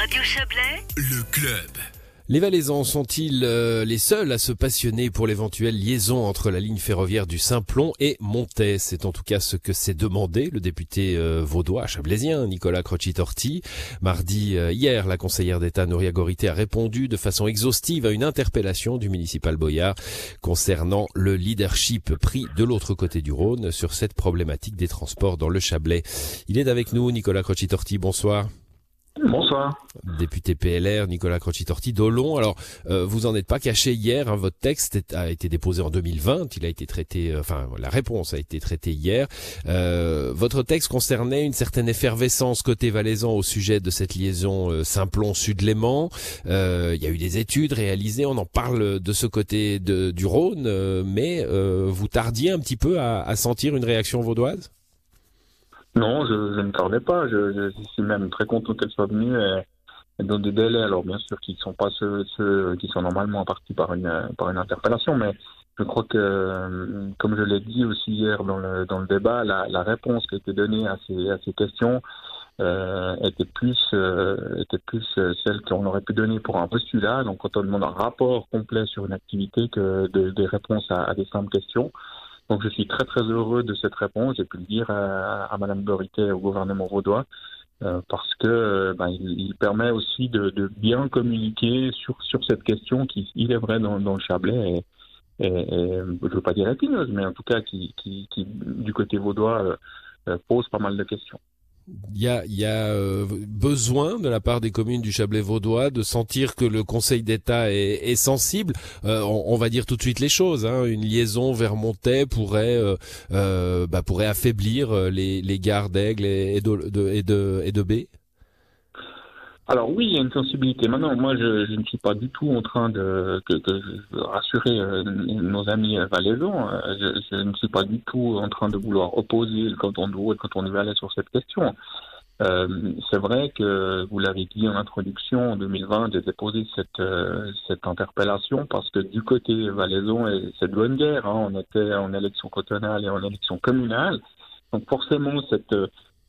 Radio Chablais, le club. Les Valaisans sont-ils euh, les seuls à se passionner pour l'éventuelle liaison entre la ligne ferroviaire du Simplon et Montais C'est en tout cas ce que s'est demandé le député euh, vaudois chablaisien Nicolas Croci-Torti. Mardi, euh, hier, la conseillère d'État Nouria Gorité a répondu de façon exhaustive à une interpellation du municipal Boyard concernant le leadership pris de l'autre côté du Rhône sur cette problématique des transports dans le Chablais. Il est avec nous, Nicolas Croci-Torti, bonsoir. Bonsoir. Député PLR, Nicolas Croci-Torti d'Olon. Alors, euh, vous en êtes pas caché hier. Hein, votre texte a été déposé en 2020. Il a été traité, euh, enfin, la réponse a été traitée hier. Euh, votre texte concernait une certaine effervescence côté valaisan au sujet de cette liaison Simplon-Sud-Léman. il y a eu des études réalisées. On en parle de ce côté du Rhône, mais vous tardiez un petit peu à, à sentir une réaction vaudoise? Non, je, ne tardais pas. Je, suis même très content qu'elle soit venue et, dans des délais. Alors bien sûr, qui ne sont pas ceux, qui sont normalement partis par une par une interpellation, mais je crois que, comme je l'ai dit aussi hier dans le dans le débat, la, réponse qui a été donnée à ces à ces questions euh, était plus euh, était plus celle qu'on aurait pu donner pour un postulat. Donc quand on demande un rapport complet sur une activité que de, des réponses à des simples questions. Donc je suis très très heureux de cette réponse. J'ai pu le dire à, à Madame Dorité et au gouvernement vaudois euh, parce que ben, il, il, permet aussi de, de, bien communiquer sur sur cette question qui, il est vrai, dans, dans le Chablais et, et, je veux pas dire épineuse, mais en tout cas qui, qui, qui du côté vaudois euh, pose pas mal de questions il y a, euh, besoin de la part des communes du Chablais vaudois de sentir que le Conseil d'État est, sensible. Euh, on, va dire tout de suite les choses. Hein. Une liaison vers Montaix pourrait, euh, bah, pourrait affaiblir les, les gares d'Aigle et de, et de, et de B. Alors oui, il y a une sensibilité. Maintenant, moi, je, ne suis pas du tout en train de, rassurer euh, nos amis valaisans. Je, je, ne suis pas du tout en train de vouloir opposer le canton de Vaud et le canton de Valais sur cette question. Euh, c'est vrai que vous l'avez dit en introduction, en 2020, j'ai déposé cette, euh, cette interpellation parce que du côté valaisan, c'est de bonne guerre. Hein, on était en élection cantonale et en élection communale. Donc forcément, cette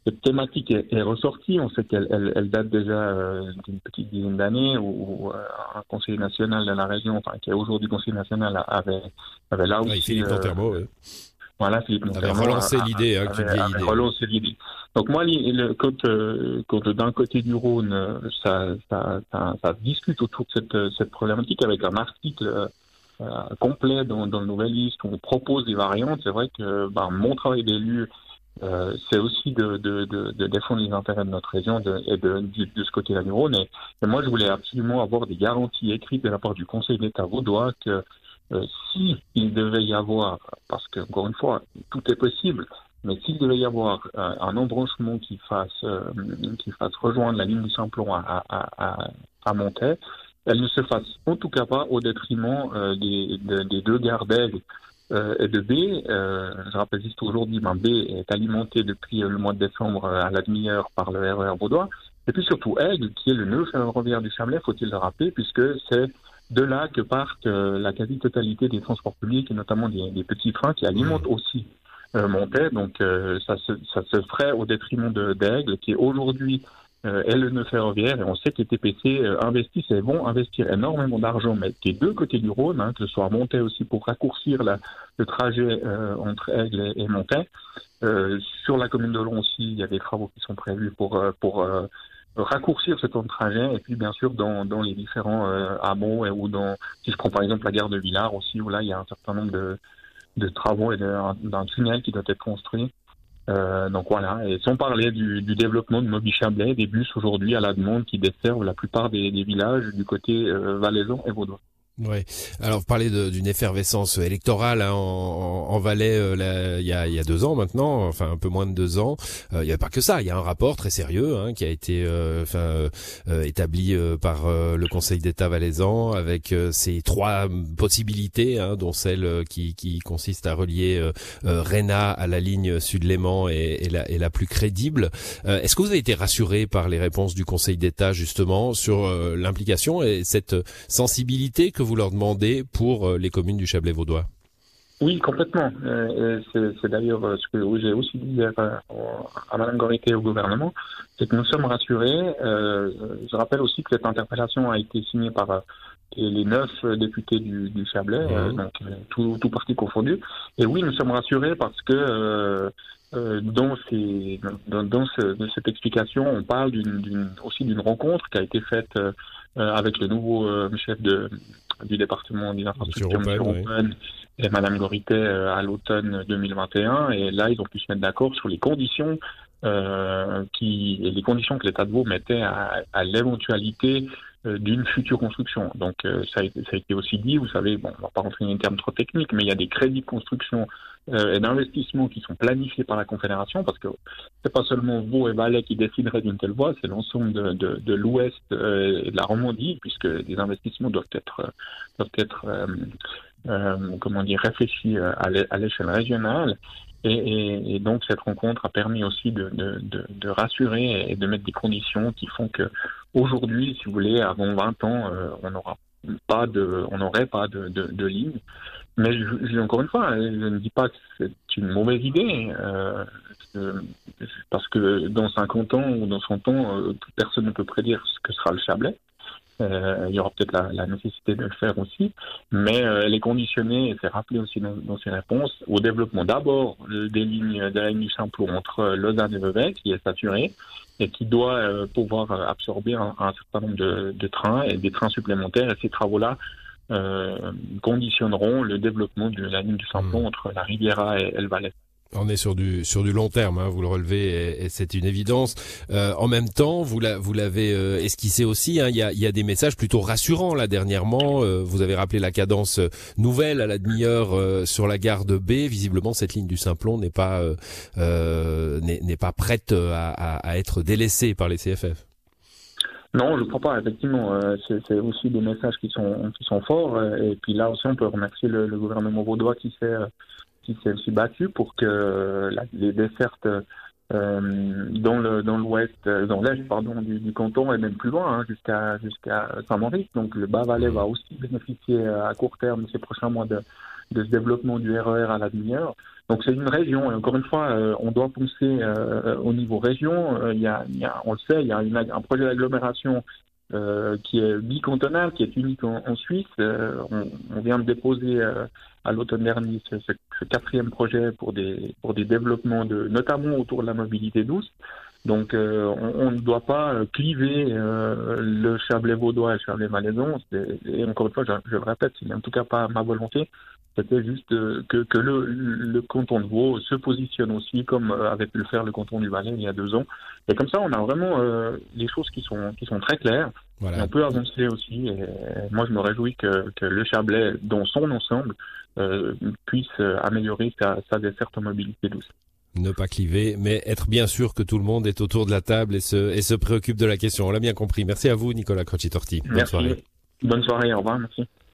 cette thématique est, est, ressortie. On sait qu'elle elle, elle date déjà euh, d'une petite dizaine d'années où, où euh, un conseiller national de la région, enfin qui est aujourd'hui conseiller national, avait, avait là aussi. Oui, Philippe euh, Voilà, Philippe. Avait relancé l'idée, hein, avait, avait relancé l'idée. Donc moi, le, quand, euh, quand d'un côté du Rhône, ça, ça, ça, ça, discute autour de cette, cette problématique avec un article complet dans, dans le Nouvelle Liste où on propose des variantes. C'est vrai que ben, mon travail d'élu euh, c'est aussi de, de, défendre les intérêts de notre région et de, ce côté-là du Rhône. Et, et, moi, je voulais absolument avoir des garanties écrites de la part du Conseil d'État vaudois que euh, si il devait y avoir, parce que encore une fois, tout est possible, mais s'il devait y avoir euh, un embranchement qui fasse euh, qui fasse rejoindre la ligne du Simplon à, à, à, elle ne se fasse en tout cas pas au détriment des, deux gares d'aigle euh, et de B. Euh, je rappelle juste aujourd'hui, ben B est alimenté depuis euh, le mois de décembre à la demi-heure par le RER vaudois. Et puis surtout Aigle, qui est le nœud ferroviaire du Chablais, faut-il le rappeler, puisque c'est de là que partent la quasi-totalité des transports publics, et notamment des, des petits trains qui alimentent aussi euh, Montaix. Donc ça, se, ça se ferait au détriment d'Aigle, qui est aujourd'hui euh, le nœud ferroviaire et on sait que les TPC euh, investissent et vont investir énormément d'argent, mais des deux côtés du Rhône, hein, que ce soit à Montaix aussi pour raccourcir la, le trajet euh, entre Aigle et, et. Euh, sur la commune de Long aussi, il y a des travaux qui sont prévus pour, pour raccourcir ce temps de trajet et puis bien sûr dans, dans les différents hameaux ou dans, si je prends par exemple la gare de Villars aussi, où là il y a un certain nombre de, de travaux et d'un tunnel qui doit être construit. Euh, donc voilà, et sans parler du, du développement de Moby Chablais, des bus aujourd'hui à la demande qui desservent la plupart des, des villages du côté euh, valaisan et vaudois. Oui. Alors, vous parlez d'une effervescence électorale hein, en, en, Valais euh, il, y a, il y a deux ans maintenant, enfin un peu moins de deux ans. Euh, il n'y avait pas que ça. Il y a un rapport très sérieux hein, qui a été euh, enfin euh, établi euh, par le Conseil d'État valaisan avec ces trois possibilités, hein, dont celle qui, qui, consiste à relier Réna à la ligne Sud-Léman et, et, la, et la plus crédible. Est-ce que vous avez été rassuré par les réponses du Conseil d'État justement sur l'implication et cette sensibilité que vous vous leur demandez pour euh, les communes du Chablais vaudois? Oui, complètement. c'est d'ailleurs ce que j'ai aussi dit à, à Mme Gorité et au gouvernement, c'est que nous sommes rassurés. je rappelle aussi que cette interpellation a été signée par les neuf députés du, du Chablais, donc tout, tout parti confondu. Et oui, nous sommes rassurés parce que euh, dans, ces, dans, dans, ce, cette explication, on parle aussi d'une rencontre qui a été faite euh, avec le nouveau euh, chef de, du département des infrastructures, M. et Mme Gorité à l'automne 2021. Et là, ils ont pu se mettre d'accord sur les conditions qui, les conditions que l'État de Vaud mettait à, à l'éventualité euh, d'une future construction. Donc euh, ça, a été, ça, a été, aussi dit, vous savez, bon, on va pas rentrer dans un terme trop technique, mais il y a des crédits de construction euh, et d'investissement qui sont planifiés par la Confédération, parce que c'est pas seulement Vaud et Valais qui décideraient d'une telle voie, c'est l'ensemble de, de, de l'Ouest et de la Romandie, puisque des investissements doivent être doivent être comment dire réfléchis à l'échelle régionale. Et, et, et, donc cette rencontre a permis aussi de, de, de, rassurer et de mettre des conditions qui font que aujourd'hui, si vous voulez, avant 20 ans, euh, on n'aura pas de, on n'aurait pas de, de, ligne. Mais je, je, encore une fois, je ne dis pas que c'est une mauvaise idée, euh, parce que dans 50 ans ou dans 100 ans, euh, personne ne peut prédire ce que sera le Chablais. Euh, il y aura peut-être la, la, nécessité de le faire aussi, mais elle est conditionnée, et c'est rappelé aussi dans, dans, ses réponses, au développement d'abord des lignes de la ligne du Simplon entre Lausanne et Vevey, qui est saturée, et qui doit euh, pouvoir absorber un, un, certain nombre de, de, trains et des trains supplémentaires. Et ces travaux-là euh, conditionneront le développement de la ligne du Simplon mmh. entre la Riviera et El Valais. On est sur du sur du long terme, hein, vous le relevez, et, c'est une évidence. Euh, en même temps, vous l'avez euh, esquissé aussi. Hein, il y, a, des messages plutôt rassurants là dernièrement. Euh, vous avez rappelé la cadence nouvelle à la demi-heure euh, sur la gare de B. Visiblement, cette ligne du Simplon n'est pas n'est pas prête à, être délaissée par les CFF. Non, je ne crois pas. Effectivement, c'est aussi des messages qui sont qui sont forts. Et puis là aussi, on peut remercier le, le gouvernement vaudois qui s'est qui s'est aussi battu pour que la, les dessertes euh, dans le dans l'ouest, euh, dans l'est pardon du, canton et même plus loin hein, jusqu'à jusqu'à Saint-Maurice. Donc le Bas-Valais va aussi bénéficier à court terme ces prochains mois de, de ce développement du RER e à la demi-heure. Donc c'est une région et encore une fois, euh, on doit penser euh, au niveau région. Euh, il y, a, on le sait, il y a un projet d'agglomération euh, qui est bicantonal, qui est unique en, Suisse. Euh, on, vient de déposer euh, à l'automne dernier ce, ce, ce, quatrième projet pour des, pour des développements, de, notamment autour de la mobilité douce. Donc euh, on, on, ne doit pas cliver le Chablais vaudois et le Chablais malaisan. Et encore une fois, je, je le répète, c'est en tout cas pas ma volonté. C'était juste que, que le, le, canton de Vaud se positionne aussi comme avait pu le faire le canton du Valais il y a deux ans. Et comme ça, on a vraiment euh, les choses qui sont, qui sont très claires. Voilà. on peut avancer aussi. Et moi, je me réjouis que, que le Chablais, dans son ensemble, euh, puisse améliorer sa, sa desserte en mobilité douce ne pas cliver, mais être bien sûr que tout le monde est autour de la table et se, et se préoccupe de la question. On l'a bien compris. Merci à vous, Nicolas Crocitorti. Bonne soirée. Bonne soirée, au revoir, merci.